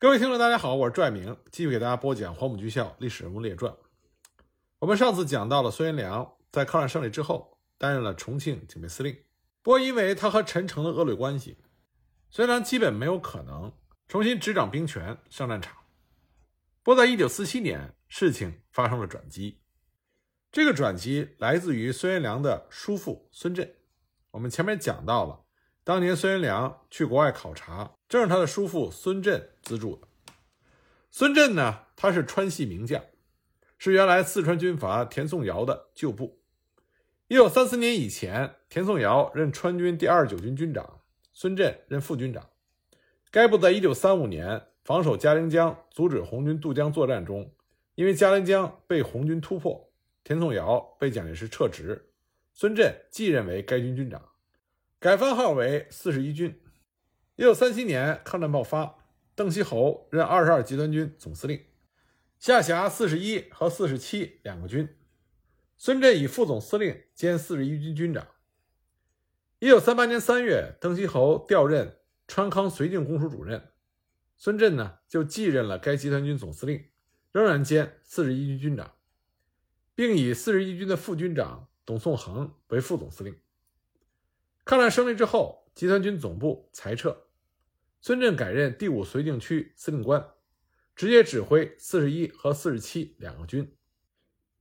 各位听众，大家好，我是拽明，继续给大家播讲《黄埔军校历史人物列传》。我们上次讲到了孙元良在抗战胜利之后担任了重庆警备司令，不过因为他和陈诚的恶劣关系，孙元良基本没有可能重新执掌兵权上战场。不过在1947年，事情发生了转机，这个转机来自于孙元良的叔父孙震。我们前面讲到了，当年孙元良去国外考察。正是他的叔父孙震资助的。孙震呢，他是川系名将，是原来四川军阀田颂尧的旧部。一九三四年以前，田颂尧任川军第二十九军军长，孙震任副军长。该部在一九三五年防守嘉陵江、阻止红军渡江作战中，因为嘉陵江被红军突破，田颂尧被蒋介石撤职，孙震继任为该军军长，改番号为四十一军。一九三七年，抗战爆发，邓锡侯任二十二集团军总司令，下辖四十一和四十七两个军。孙震以副总司令兼四十一军军长。一九三八年三月，邓锡侯调任川康绥靖公署主任，孙震呢就继任了该集团军总司令，仍然兼四十一军军长，并以四十一军的副军长董颂恒为副总司令。抗战胜利之后，集团军总部裁撤。孙震改任第五绥靖区司令官，直接指挥四十一和四十七两个军。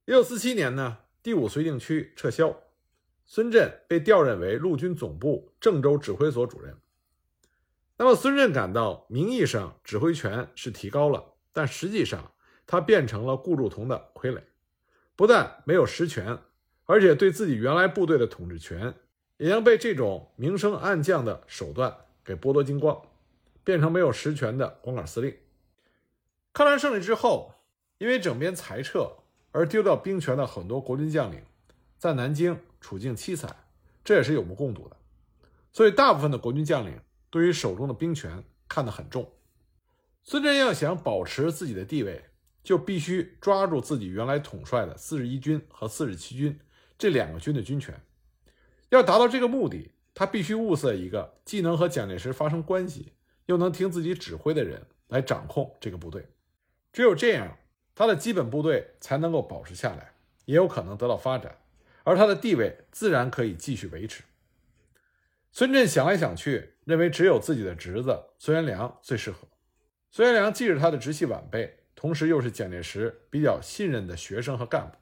一九四七年呢，第五绥靖区撤销，孙震被调任为陆军总部郑州指挥所主任。那么，孙震感到名义上指挥权是提高了，但实际上他变成了顾祝同的傀儡，不但没有实权，而且对自己原来部队的统治权也将被这种明升暗降的手段给剥夺精光。变成没有实权的光杆司令。抗战胜利之后，因为整编裁撤而丢掉兵权的很多国军将领，在南京处境凄惨，这也是有目共睹的。所以，大部分的国军将领对于手中的兵权看得很重。孙震要想保持自己的地位，就必须抓住自己原来统帅的四十一军和四十七军这两个军的军权。要达到这个目的，他必须物色一个既能和蒋介石发生关系。又能听自己指挥的人来掌控这个部队，只有这样，他的基本部队才能够保持下来，也有可能得到发展，而他的地位自然可以继续维持。孙震想来想去，认为只有自己的侄子孙元良最适合。孙元良既是他的直系晚辈，同时又是蒋介石比较信任的学生和干部，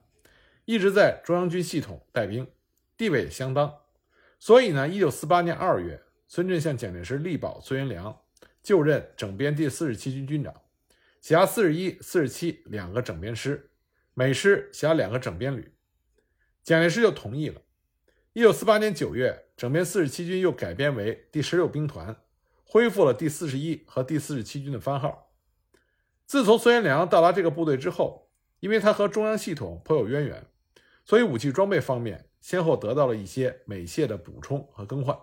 一直在中央军系统带兵，地位也相当。所以呢，一九四八年二月，孙震向蒋介石力保孙元良。就任整编第四十七军军长，辖四十一、四十七两个整编师，每师辖两个整编旅。蒋介石就同意了。一九四八年九月，整编四十七军又改编为第十六兵团，恢复了第四十一和第四十七军的番号。自从孙元良到达这个部队之后，因为他和中央系统颇有渊源，所以武器装备方面先后得到了一些美械的补充和更换。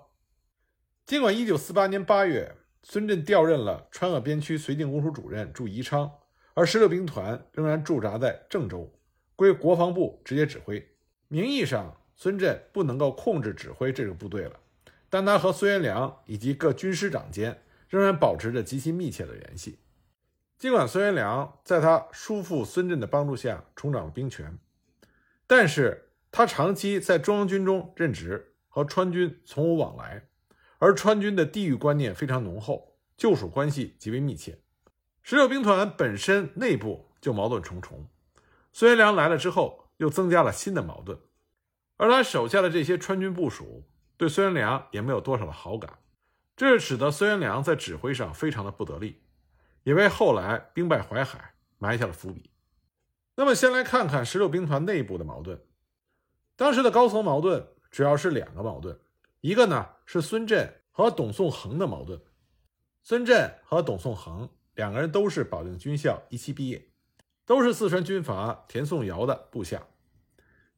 尽管一九四八年八月。孙震调任了川鄂边区绥靖公署主任驻宜昌，而十六兵团仍然驻扎在郑州，归国防部直接指挥。名义上，孙震不能够控制指挥这个部队了，但他和孙元良以及各军师长间仍然保持着极其密切的联系。尽管孙元良在他叔父孙震的帮助下重掌兵权，但是他长期在中央军中任职，和川军从无往来。而川军的地域观念非常浓厚，旧属关系极为密切。十六兵团本身内部就矛盾重重，孙元良来了之后，又增加了新的矛盾。而他手下的这些川军部署对孙元良也没有多少的好感，这使得孙元良在指挥上非常的不得力，也为后来兵败淮海埋下了伏笔。那么，先来看看十六兵团内部的矛盾。当时的高层矛盾主要是两个矛盾。一个呢是孙震和董颂恒的矛盾。孙震和董颂恒两个人都是保定军校一期毕业，都是四川军阀田颂尧的部下。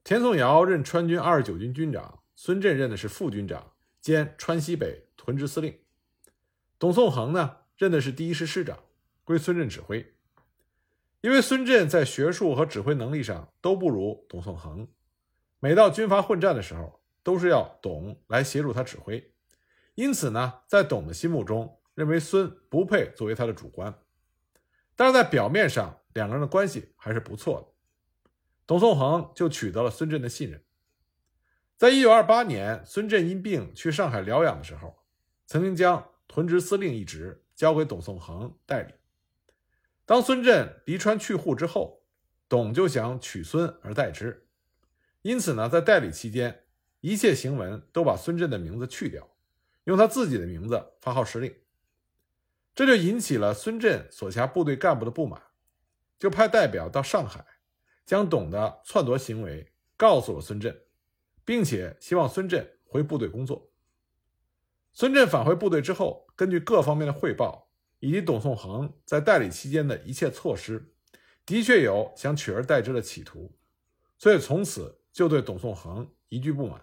田颂尧任川军二十九军军长，孙震任的是副军长兼川西北屯支司令。董颂恒呢任的是第一师师长，归孙震指挥。因为孙震在学术和指挥能力上都不如董颂恒，每到军阀混战的时候。都是要董来协助他指挥，因此呢，在董的心目中，认为孙不配作为他的主官，但是在表面上，两个人的关系还是不错的。董宋恒就取得了孙振的信任。在一九二八年，孙振因病去上海疗养的时候，曾经将屯直司令一职交给董宋恒代理。当孙振离川去沪之后，董就想取孙而代之，因此呢，在代理期间，一切行文都把孙振的名字去掉，用他自己的名字发号施令。这就引起了孙振所辖部队干部的不满，就派代表到上海，将董的篡夺行为告诉了孙振。并且希望孙振回部队工作。孙振返回部队之后，根据各方面的汇报以及董宋恒在代理期间的一切措施，的确有想取而代之的企图，所以从此就对董宋恒一句不满。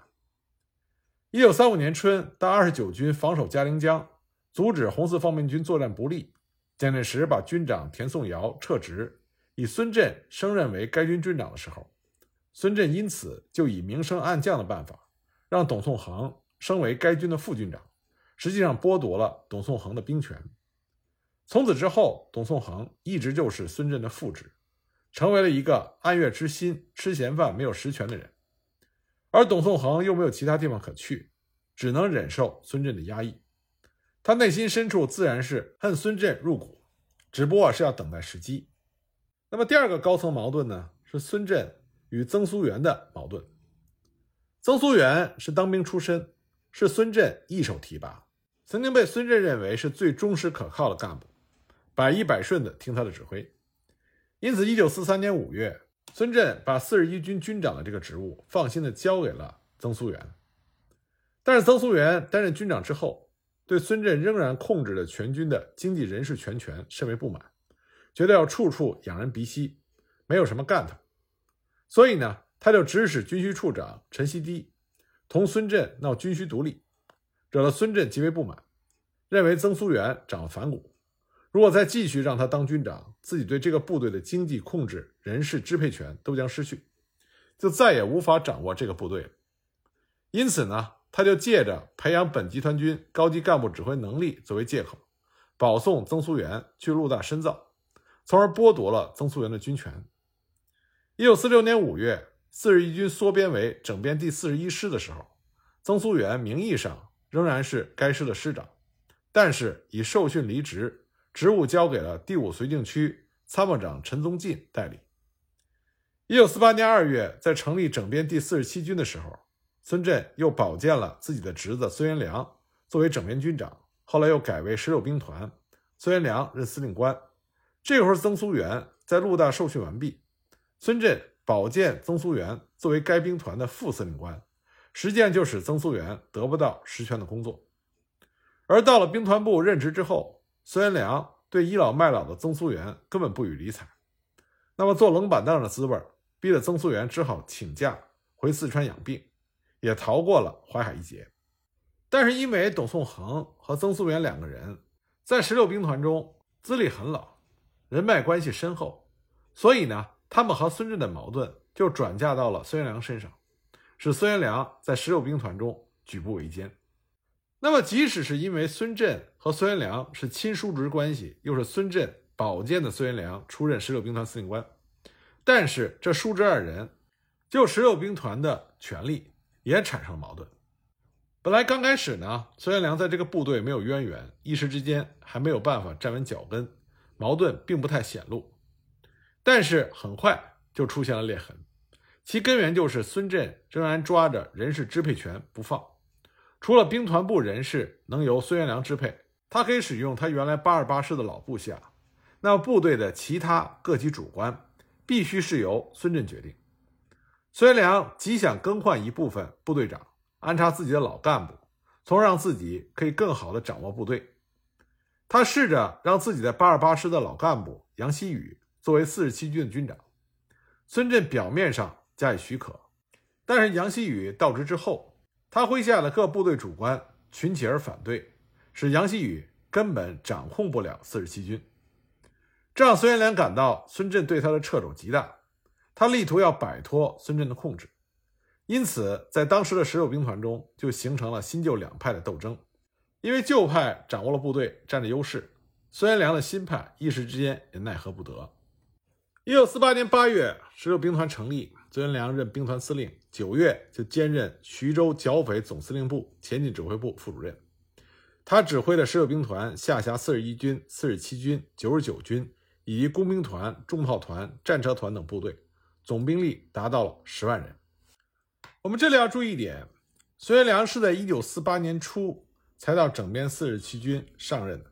一九三五年春，当二十九军防守嘉陵江，阻止红四方面军作战不利，蒋介石把军长田颂尧撤职，以孙振升任为该军军长的时候。孙振因此就以明升暗降的办法，让董宋恒升为该军的副军长，实际上剥夺了董宋恒的兵权。从此之后，董宋恒一直就是孙振的副职，成为了一个暗月之心、吃闲饭没有实权的人。而董宋恒又没有其他地方可去，只能忍受孙振的压抑。他内心深处自然是恨孙振入骨，只不过是要等待时机。那么第二个高层矛盾呢，是孙振。与曾苏元的矛盾。曾苏元是当兵出身，是孙振一手提拔，曾经被孙振认为是最忠实可靠的干部，百依百顺的听他的指挥。因此，一九四三年五月，孙振把四十一军军长的这个职务放心的交给了曾苏元。但是，曾苏元担任军长之后，对孙振仍然控制着全军的经济人事全权甚为不满，觉得要处处仰人鼻息，没有什么干头。所以呢，他就指使军需处长陈锡迪同孙振闹军需独立，惹了孙振极为不满，认为曾苏元长了反骨，如果再继续让他当军长，自己对这个部队的经济控制、人事支配权都将失去，就再也无法掌握这个部队了。因此呢，他就借着培养本集团军高级干部指挥能力作为借口，保送曾苏元去陆大深造，从而剥夺了曾苏元的军权。一九四六年五月，四十一军缩编为整编第四十一师的时候，曾苏元名义上仍然是该师的师长，但是已受训离职，职务交给了第五绥靖区参谋长陈宗进代理。一九四八年二月，在成立整编第四十七军的时候，孙振又保荐了自己的侄子孙元良作为整编军长，后来又改为十六兵团，孙元良任司令官。这会儿，曾苏元在陆大受训完毕。孙振保荐曾苏元作为该兵团的副司令官，实际上就使曾苏元得不到实权的工作。而到了兵团部任职之后，孙元良对倚老卖老的曾苏元根本不予理睬。那么坐冷板凳的滋味，逼得曾苏元只好请假回四川养病，也逃过了淮海一劫。但是因为董宋恒和曾苏元两个人在十六兵团中资历很老，人脉关系深厚，所以呢。他们和孙震的矛盾就转嫁到了孙元良身上，使孙元良在十六兵团中举步维艰。那么，即使是因为孙振和孙元良是亲叔侄关系，又是孙振保荐的孙元良出任十六兵团司令官，但是这叔侄二人就十六兵团的权力也产生了矛盾。本来刚开始呢，孙元良在这个部队没有渊源，一时之间还没有办法站稳脚跟，矛盾并不太显露。但是很快就出现了裂痕，其根源就是孙振仍然抓着人事支配权不放。除了兵团部人士能由孙元良支配，他可以使用他原来八二八师的老部下。那部队的其他各级主官必须是由孙震决定。孙元良极想更换一部分部队长，安插自己的老干部，从而让自己可以更好地掌握部队。他试着让自己在八二八师的老干部杨希宇。作为四十七军的军长，孙震表面上加以许可，但是杨希宇到职之后，他麾下的各部队主官群起而反对，使杨希宇根本掌控不了四十七军。这让孙元良感到孙振对他的掣肘极大，他力图要摆脱孙振的控制，因此在当时的十六兵团中就形成了新旧两派的斗争。因为旧派掌握了部队，占着优势，孙元良的新派一时之间也奈何不得。一九四八年八月，十六兵团成立，孙元良任兵团司令，九月就兼任徐州剿匪总司令部前进指挥部副主任。他指挥的十六兵团下辖四十一军、四十七军、九十九军以及工兵团、重炮团、战车团等部队，总兵力达到了十万人。我们这里要注意一点，孙元良是在一九四八年初才到整编四十七军上任的，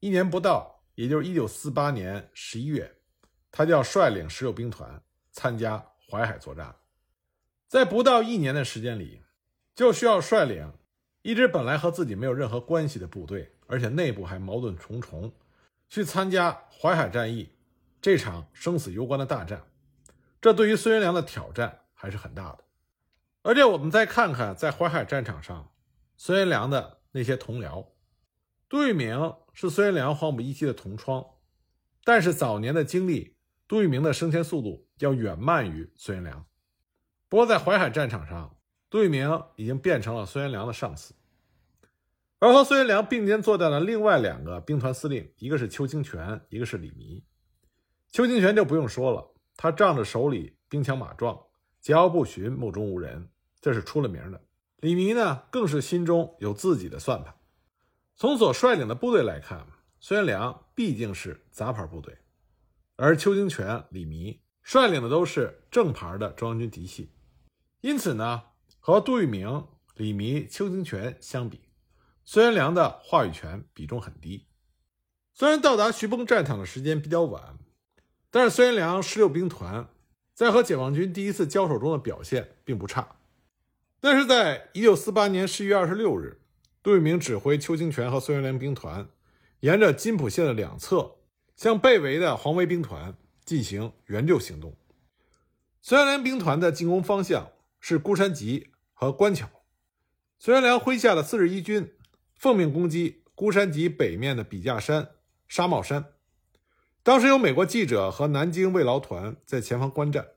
一年不到，也就是一九四八年十一月，他就要率领十六兵团参加淮海作战，在不到一年的时间里，就需要率领。一支本来和自己没有任何关系的部队，而且内部还矛盾重重，去参加淮海战役这场生死攸关的大战，这对于孙元良的挑战还是很大的。而且我们再看看在淮海战场上，孙元良的那些同僚，杜聿明是孙元良黄埔一期的同窗，但是早年的经历，杜聿明的升迁速度要远慢于孙元良。不过在淮海战场上，杜聿明已经变成了孙元良的上司。而和孙元良并肩作战的另外两个兵团司令，一个是邱清泉，一个是李弥。邱清泉就不用说了，他仗着手里兵强马壮，桀骜不驯，目中无人，这是出了名的。李弥呢，更是心中有自己的算盘。从所率领的部队来看，孙元良毕竟是杂牌部队，而邱清泉、李弥率领的都是正牌的中央军嫡系，因此呢，和杜聿明、李弥、邱清泉相比。孙元良的话语权比重很低。虽然到达徐蚌战场的时间比较晚，但是孙元良十六兵团在和解放军第一次交手中的表现并不差。但是在一九四八年十一月二十六日，杜聿明指挥邱清泉和孙元良兵团沿着津浦线的两侧，向被围的黄维兵团进行援救行动。孙元良兵团的进攻方向是孤山集和关桥。孙元良麾下的四十一军。奉命攻击孤山集北面的笔架山、沙帽山。当时有美国记者和南京慰劳团在前方观战。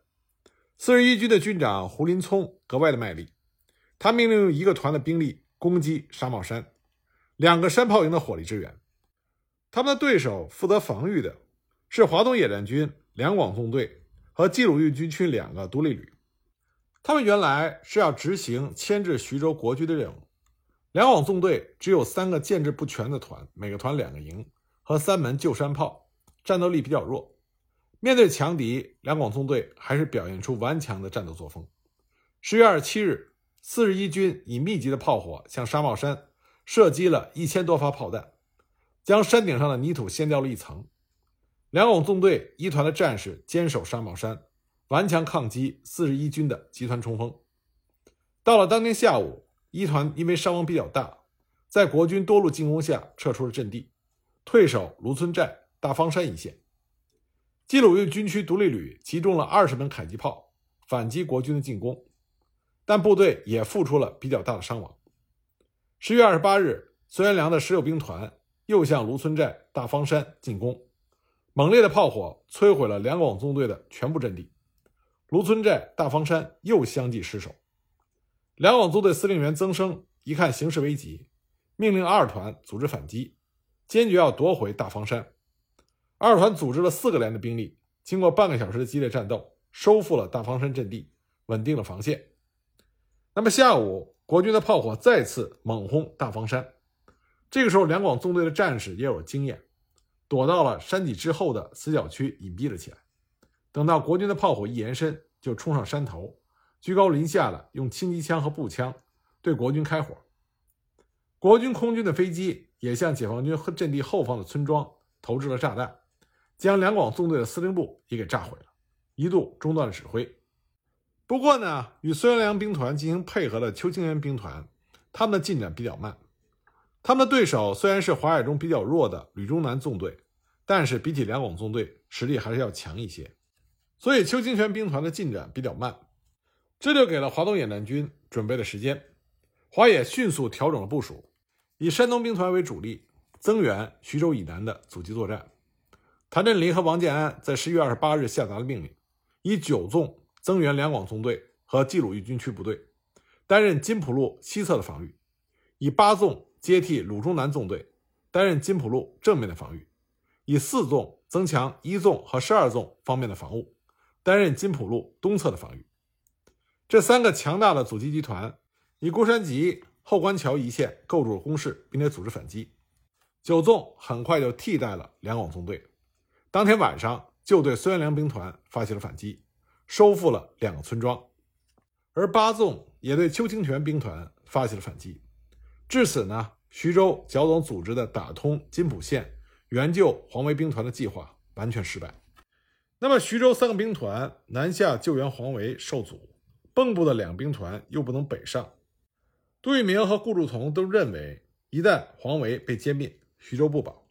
四十一军的军长胡林聪格外的卖力，他命令用一个团的兵力攻击沙帽山，两个山炮营的火力支援。他们的对手负责防御的是华东野战军两广纵队和冀鲁豫军区两个独立旅。他们原来是要执行牵制徐州国军的任务。两广纵队只有三个建制不全的团，每个团两个营和三门旧山炮，战斗力比较弱。面对强敌，两广纵队还是表现出顽强的战斗作风。十月二十七日，四十一军以密集的炮火向沙帽山射击了一千多发炮弹，将山顶上的泥土掀掉了一层。两广纵队一团的战士坚守沙帽山，顽强抗击四十一军的集团冲锋。到了当天下午。一团因为伤亡比较大，在国军多路进攻下撤出了阵地，退守卢村寨、大方山一线。冀鲁豫军区独立旅集中了二十门迫击炮反击国军的进攻，但部队也付出了比较大的伤亡。十月二十八日，孙元良的十六兵团又向卢村寨、大方山进攻，猛烈的炮火摧毁了两广纵队的全部阵地，卢村寨、大方山又相继失守。两广纵队司令员曾生一看形势危急，命令二团组织反击，坚决要夺回大方山。二团组织了四个连的兵力，经过半个小时的激烈战斗，收复了大方山阵地，稳定了防线。那么下午，国军的炮火再次猛轰大方山。这个时候，两广纵队的战士也有经验，躲到了山脊之后的死角区隐蔽了起来。等到国军的炮火一延伸，就冲上山头。居高临下的用轻机枪和步枪对国军开火，国军空军的飞机也向解放军阵地后方的村庄投掷了炸弹，将两广纵队的司令部也给炸毁了，一度中断了指挥。不过呢，与孙元良兵团进行配合的邱清源兵团，他们的进展比较慢。他们的对手虽然是淮海中比较弱的吕中南纵队，但是比起两广纵队实力还是要强一些，所以邱清泉兵团的进展比较慢。这就给了华东野战军准备的时间，华野迅速调整了部署，以山东兵团为主力，增援徐州以南的阻击作战。谭震林和王建安在十一月二十八日下达了命令，以九纵增援两广纵队和冀鲁豫军区部队，担任金浦路西侧的防御；以八纵接替鲁中南纵队，担任金浦路正面的防御，以四纵增强一纵和十二纵方面的防务，担任金浦路东侧的防御。这三个强大的阻击集团以孤山集、后官桥一线构筑了攻势，并且组织反击。九纵很快就替代了两广纵队，当天晚上就对孙元良兵团发起了反击，收复了两个村庄。而八纵也对邱清泉兵团发起了反击。至此呢，徐州剿总组织的打通金浦线、援救黄维兵团的计划完全失败。那么，徐州三个兵团南下救援黄维受阻。蚌埠的两兵团又不能北上，杜聿明和顾祝同都认为，一旦黄维被歼灭，徐州不保，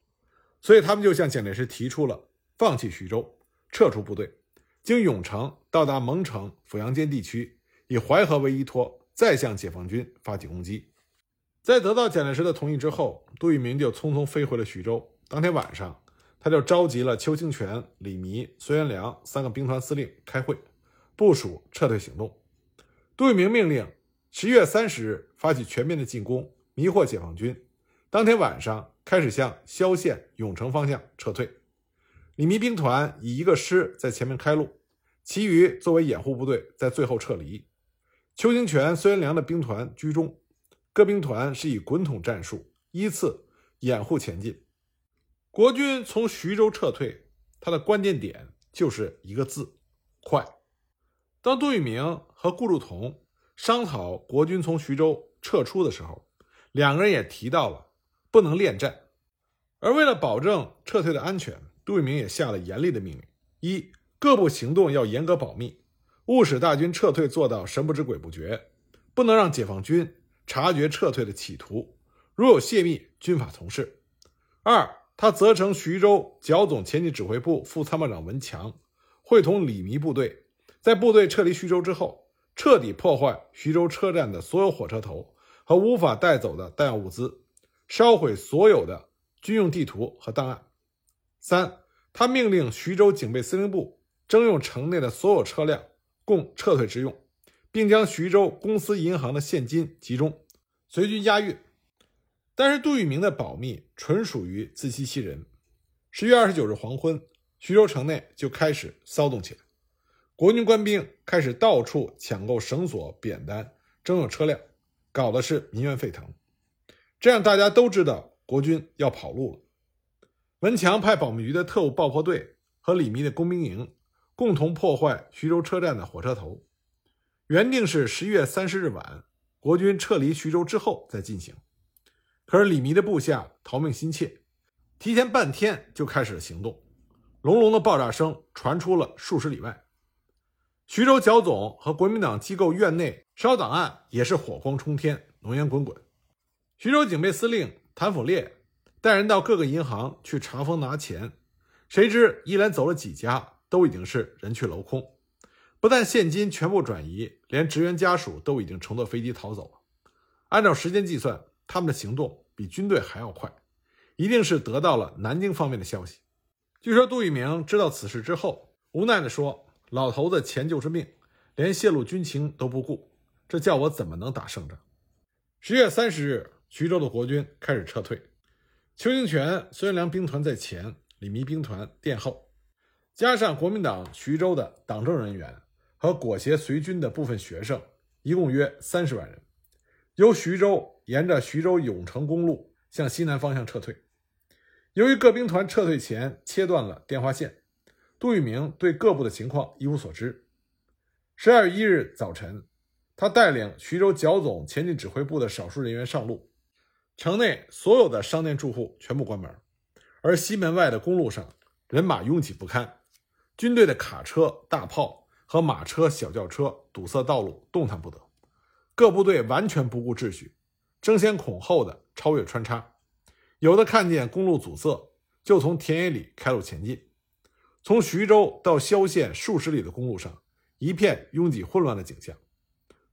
所以他们就向蒋介石提出了放弃徐州、撤出部队，经永城到达蒙城、阜阳间地区，以淮河为依托，再向解放军发起攻击。在得到蒋介石的同意之后，杜聿明就匆匆飞回了徐州。当天晚上，他就召集了邱清泉、李弥、孙元良三个兵团司令开会，部署撤退行动。杜聿明命令十月三十日发起全面的进攻，迷惑解放军。当天晚上开始向萧县、永城方向撤退。李弥兵团以一个师在前面开路，其余作为掩护部队在最后撤离。邱清泉、孙元良的兵团居中，各兵团是以滚筒战术依次掩护前进。国军从徐州撤退，它的关键点就是一个字：快。当杜聿明和顾祝同商讨国军从徐州撤出的时候，两个人也提到了不能恋战。而为了保证撤退的安全，杜聿明也下了严厉的命令：一、各部行动要严格保密，务使大军撤退做到神不知鬼不觉，不能让解放军察觉撤退的企图，如有泄密，军法从事。二、他责成徐州剿总前进指挥部副参谋长文强会同李弥部队。在部队撤离徐州之后，彻底破坏徐州车站的所有火车头和无法带走的弹药物资，烧毁所有的军用地图和档案。三，他命令徐州警备司令部征用城内的所有车辆供撤退之用，并将徐州公司银行的现金集中，随军押运。但是杜聿明的保密纯属于自欺欺人。十月二十九日黄昏，徐州城内就开始骚动起来。国军官兵开始到处抢购绳索、扁担，征用车辆，搞的是民怨沸腾。这样大家都知道国军要跑路了。文强派保密局的特务爆破队和李弥的工兵营共同破坏徐州车站的火车头。原定是十一月三十日晚，国军撤离徐州之后再进行。可是李弥的部下逃命心切，提前半天就开始了行动。隆隆的爆炸声传出了数十里外。徐州剿总和国民党机构院内烧档案也是火光冲天，浓烟滚滚。徐州警备司令谭甫烈带人到各个银行去查封拿钱，谁知一连走了几家，都已经是人去楼空。不但现金全部转移，连职员家属都已经乘坐飞机逃走了。按照时间计算，他们的行动比军队还要快，一定是得到了南京方面的消息。据说杜聿明知道此事之后，无奈地说。老头子钱就是命，连泄露军情都不顾，这叫我怎么能打胜仗？十月三十日，徐州的国军开始撤退，邱清泉、孙元良兵团在前，李弥兵团殿后，加上国民党徐州的党政人员和裹挟随军的部分学生，一共约三十万人，由徐州沿着徐州永城公路向西南方向撤退。由于各兵团撤退前切断了电话线。杜聿明对各部的情况一无所知。十二月一日早晨，他带领徐州剿总前进指挥部的少数人员上路，城内所有的商店住户全部关门，而西门外的公路上人马拥挤不堪，军队的卡车、大炮和马车、小轿车堵塞道路，动弹不得。各部队完全不顾秩序，争先恐后的超越穿插，有的看见公路阻塞，就从田野里开路前进。从徐州到萧县数十里的公路上，一片拥挤混乱的景象。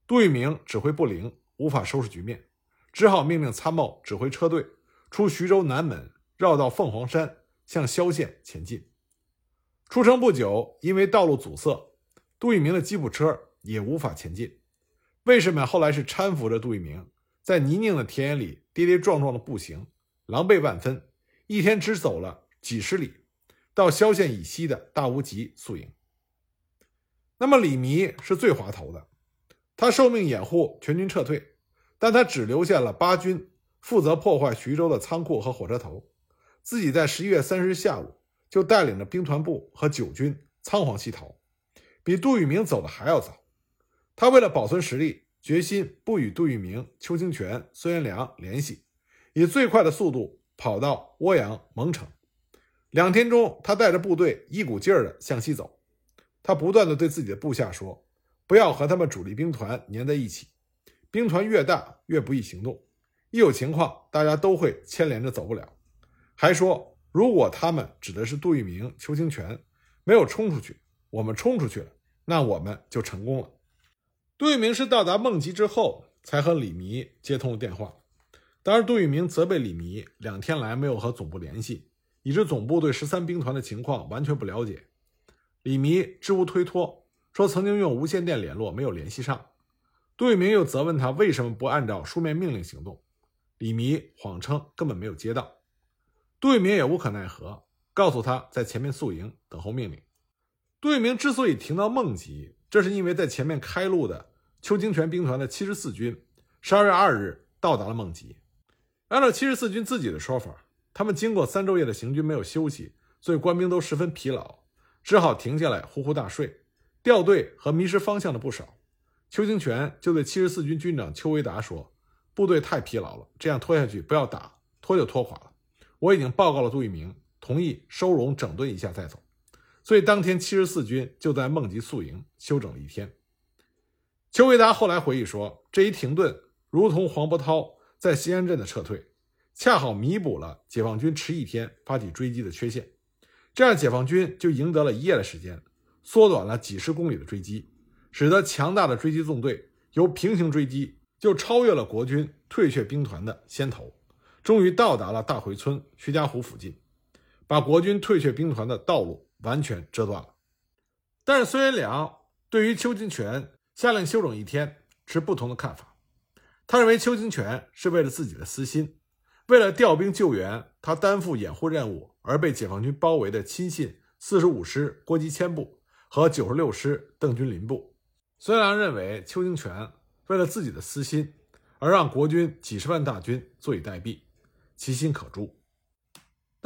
杜聿明指挥不灵，无法收拾局面，只好命令参谋指挥车队出徐州南门，绕到凤凰山，向萧县前进。出城不久，因为道路阻塞，杜聿明的吉普车也无法前进。为什么后来是搀扶着杜聿明在泥泞的田野里跌跌撞撞的步行？狼狈万分，一天只走了几十里，到萧县以西的大无极宿营。那么李弥是最滑头的，他受命掩护全军撤退，但他只留下了八军负责破坏徐州的仓库和火车头，自己在十一月三十日下午就带领着兵团部和九军仓皇西逃，比杜聿明走的还要早。他为了保存实力。决心不与杜聿明、邱清泉、孙元良联系，以最快的速度跑到涡阳、蒙城。两天中，他带着部队一股劲儿地向西走。他不断地对自己的部下说：“不要和他们主力兵团粘在一起，兵团越大越不易行动，一有情况大家都会牵连着走不了。”还说：“如果他们指的是杜聿明、邱清泉，没有冲出去，我们冲出去了，那我们就成功了。”杜聿明是到达孟集之后，才和李弥接通了电话。当时，杜聿明责备李弥两天来没有和总部联系，以致总部对十三兵团的情况完全不了解。李弥支吾推脱，说曾经用无线电联络，没有联系上。杜聿明又责问他为什么不按照书面命令行动，李弥谎称根本没有接到。杜聿明也无可奈何，告诉他在前面宿营等候命令。杜聿明之所以停到孟集，这是因为在前面开路的邱清泉兵团的七十四军，十二月二日到达了孟集。按照七十四军自己的说法，他们经过三昼夜的行军，没有休息，所以官兵都十分疲劳，只好停下来呼呼大睡。掉队和迷失方向的不少。邱清泉就对七十四军军长邱维达说：“部队太疲劳了，这样拖下去不要打，拖就拖垮了。我已经报告了杜聿明，同意收容整顿一下再走。”所以当天，七十四军就在孟集宿营休整了一天。邱维达后来回忆说：“这一停顿，如同黄伯韬在西安镇的撤退，恰好弥补了解放军迟一天发起追击的缺陷。这样，解放军就赢得了一夜的时间，缩短了几十公里的追击，使得强大的追击纵队由平行追击就超越了国军退却兵团的先头，终于到达了大回村、徐家湖附近，把国军退却兵团的道路。”完全折断了，但是孙元良对于邱清泉下令休整一天持不同的看法。他认为邱清泉是为了自己的私心，为了调兵救援，他担负掩护任务而被解放军包围的亲信四十五师郭吉谦部和九十六师邓军林部。孙元良认为邱清泉为了自己的私心而让国军几十万大军坐以待毙，其心可诛。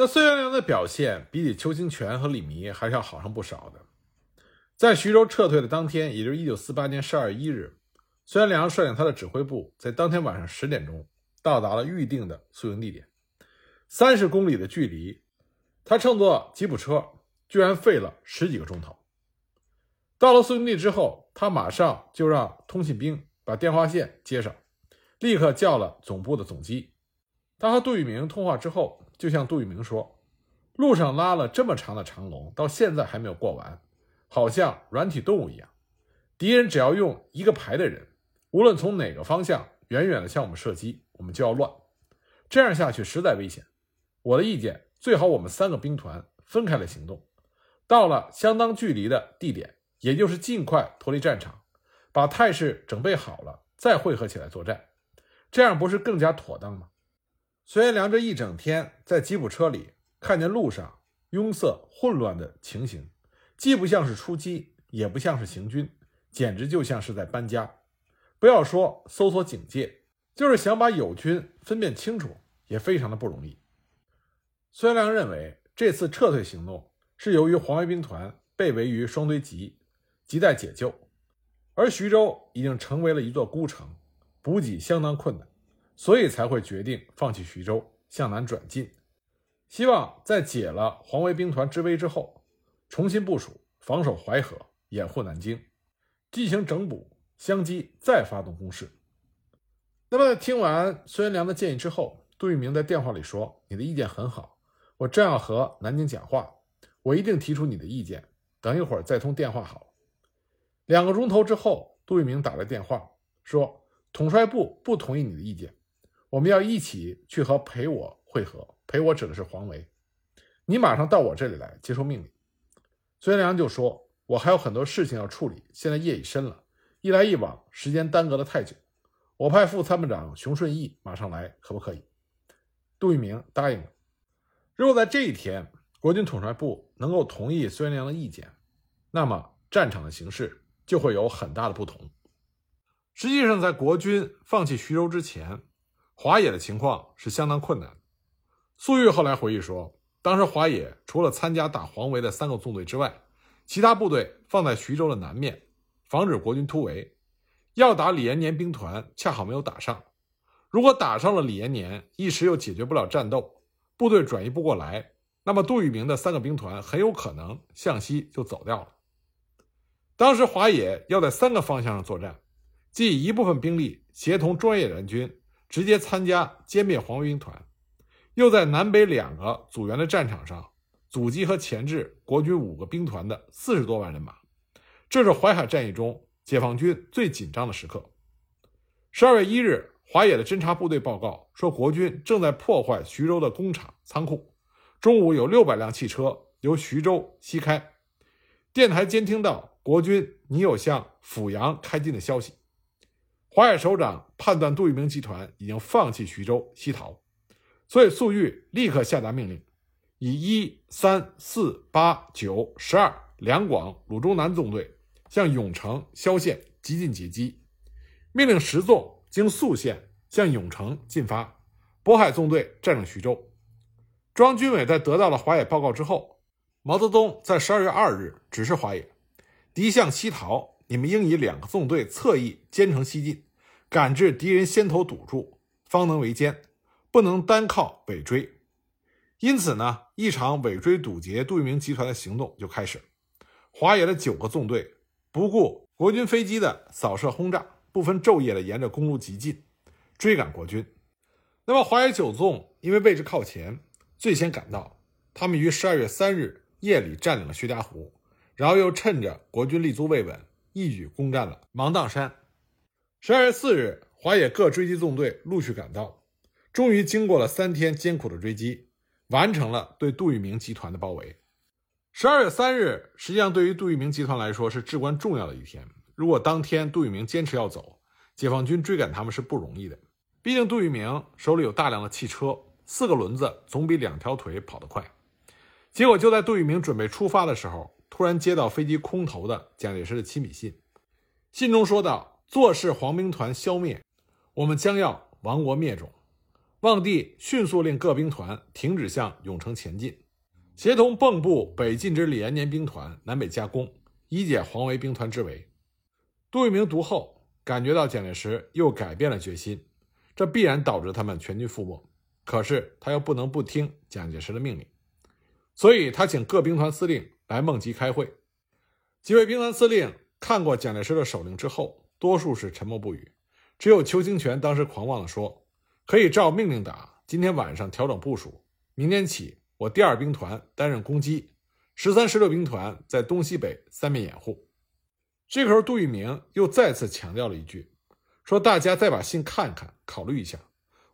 那孙元良的表现比起邱清泉和李弥还是要好上不少的。在徐州撤退的当天，也就是一九四八年十二月一日，孙元良率领他的指挥部在当天晚上十点钟到达了预定的宿营地点，三十公里的距离，他乘坐吉普车居然费了十几个钟头。到了宿营地之后，他马上就让通信兵把电话线接上，立刻叫了总部的总机。他和杜聿明通话之后。就像杜聿明说，路上拉了这么长的长龙，到现在还没有过完，好像软体动物一样。敌人只要用一个排的人，无论从哪个方向远远的向我们射击，我们就要乱。这样下去实在危险。我的意见，最好我们三个兵团分开了行动，到了相当距离的地点，也就是尽快脱离战场，把态势整备好了，再汇合起来作战，这样不是更加妥当吗？孙元良这一整天在吉普车里，看见路上拥塞混乱的情形，既不像是出击，也不像是行军，简直就像是在搬家。不要说搜索警戒，就是想把友军分辨清楚，也非常的不容易。孙元良认为，这次撤退行动是由于黄维兵团被围于双堆集，亟待解救，而徐州已经成为了一座孤城，补给相当困难。所以才会决定放弃徐州，向南转进，希望在解了黄维兵团之围之后，重新部署防守淮河，掩护南京，进行整补，相机再发动攻势。那么，听完孙元良的建议之后，杜聿明在电话里说：“你的意见很好，我正要和南京讲话，我一定提出你的意见。等一会儿再通电话好。”两个钟头之后，杜聿明打来电话说：“统帅部不同意你的意见。”我们要一起去和陪我会合，陪我指的是黄维。你马上到我这里来接受命令。孙元良就说：“我还有很多事情要处理，现在夜已深了，一来一往，时间耽搁的太久。我派副参谋长熊顺义马上来，可不可以？”杜聿明答应了。如果在这一天国军统帅部能够同意孙元良的意见，那么战场的形势就会有很大的不同。实际上，在国军放弃徐州之前，华野的情况是相当困难。粟裕后来回忆说，当时华野除了参加打黄维的三个纵队之外，其他部队放在徐州的南面，防止国军突围。要打李延年兵团，恰好没有打上。如果打上了李延年，一时又解决不了战斗，部队转移不过来，那么杜聿明的三个兵团很有可能向西就走掉了。当时华野要在三个方向上作战。即一部分兵力协同专业援军直接参加歼灭黄维兵团，又在南北两个阻援的战场上阻击和钳制国军五个兵团的四十多万人马，这是淮海战役中解放军最紧张的时刻。十二月一日，华野的侦察部队报告说，国军正在破坏徐州的工厂仓库。中午有六百辆汽车由徐州西开，电台监听到国军拟有向阜阳开进的消息。华野首长判断杜聿明集团已经放弃徐州西逃，所以粟裕立刻下达命令，以一、三、四、八、九、十二两广、鲁中南纵队向永城、萧县急进截击，命令十纵经宿县向永城进发，渤海纵队占领徐州。中央军委在得到了华野报告之后，毛泽东在十二月二日指示华野：敌向西逃。你们应以两个纵队侧翼兼程西进，赶至敌人先头堵住，方能围歼，不能单靠尾追。因此呢，一场尾追堵截杜聿明集团的行动就开始。华野的九个纵队不顾国军飞机的扫射轰炸，不分昼夜的沿着公路急进，追赶国军。那么华野九纵因为位置靠前，最先赶到，他们于十二月三日夜里占领了薛家湖，然后又趁着国军立足未稳。一举攻占了芒砀山。十二月四日，华野各追击纵队陆续赶到，终于经过了三天艰苦的追击，完成了对杜聿明集团的包围。十二月三日，实际上对于杜聿明集团来说是至关重要的一天。如果当天杜聿明坚持要走，解放军追赶他们是不容易的。毕竟杜聿明手里有大量的汽车，四个轮子总比两条腿跑得快。结果就在杜聿明准备出发的时候。突然接到飞机空投的蒋介石的亲笔信，信中说道：“坐视黄兵团消灭，我们将要亡国灭种。望帝迅速令各兵团停止向永城前进，协同蚌埠北进之李延年兵团南北夹攻，以解黄维兵团之围。”杜聿明读后感觉到蒋介石又改变了决心，这必然导致他们全军覆没。可是他又不能不听蒋介石的命令，所以他请各兵团司令。来孟集开会，几位兵团司令看过蒋介石的手令之后，多数是沉默不语。只有邱清泉当时狂妄地说：“可以照命令打，今天晚上调整部署，明天起我第二兵团担任攻击，十三、十六兵团在东西北三面掩护。”这个时候，杜聿明又再次强调了一句：“说大家再把信看看，考虑一下，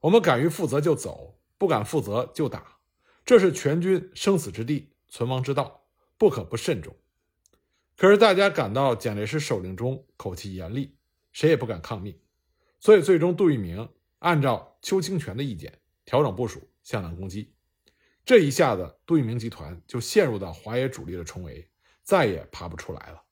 我们敢于负责就走，不敢负责就打，这是全军生死之地，存亡之道。”不可不慎重。可是大家感到蒋介石首令中口气严厉，谁也不敢抗命，所以最终杜聿明按照邱清泉的意见调整部署，向南攻击。这一下子，杜聿明集团就陷入到华野主力的重围，再也爬不出来了。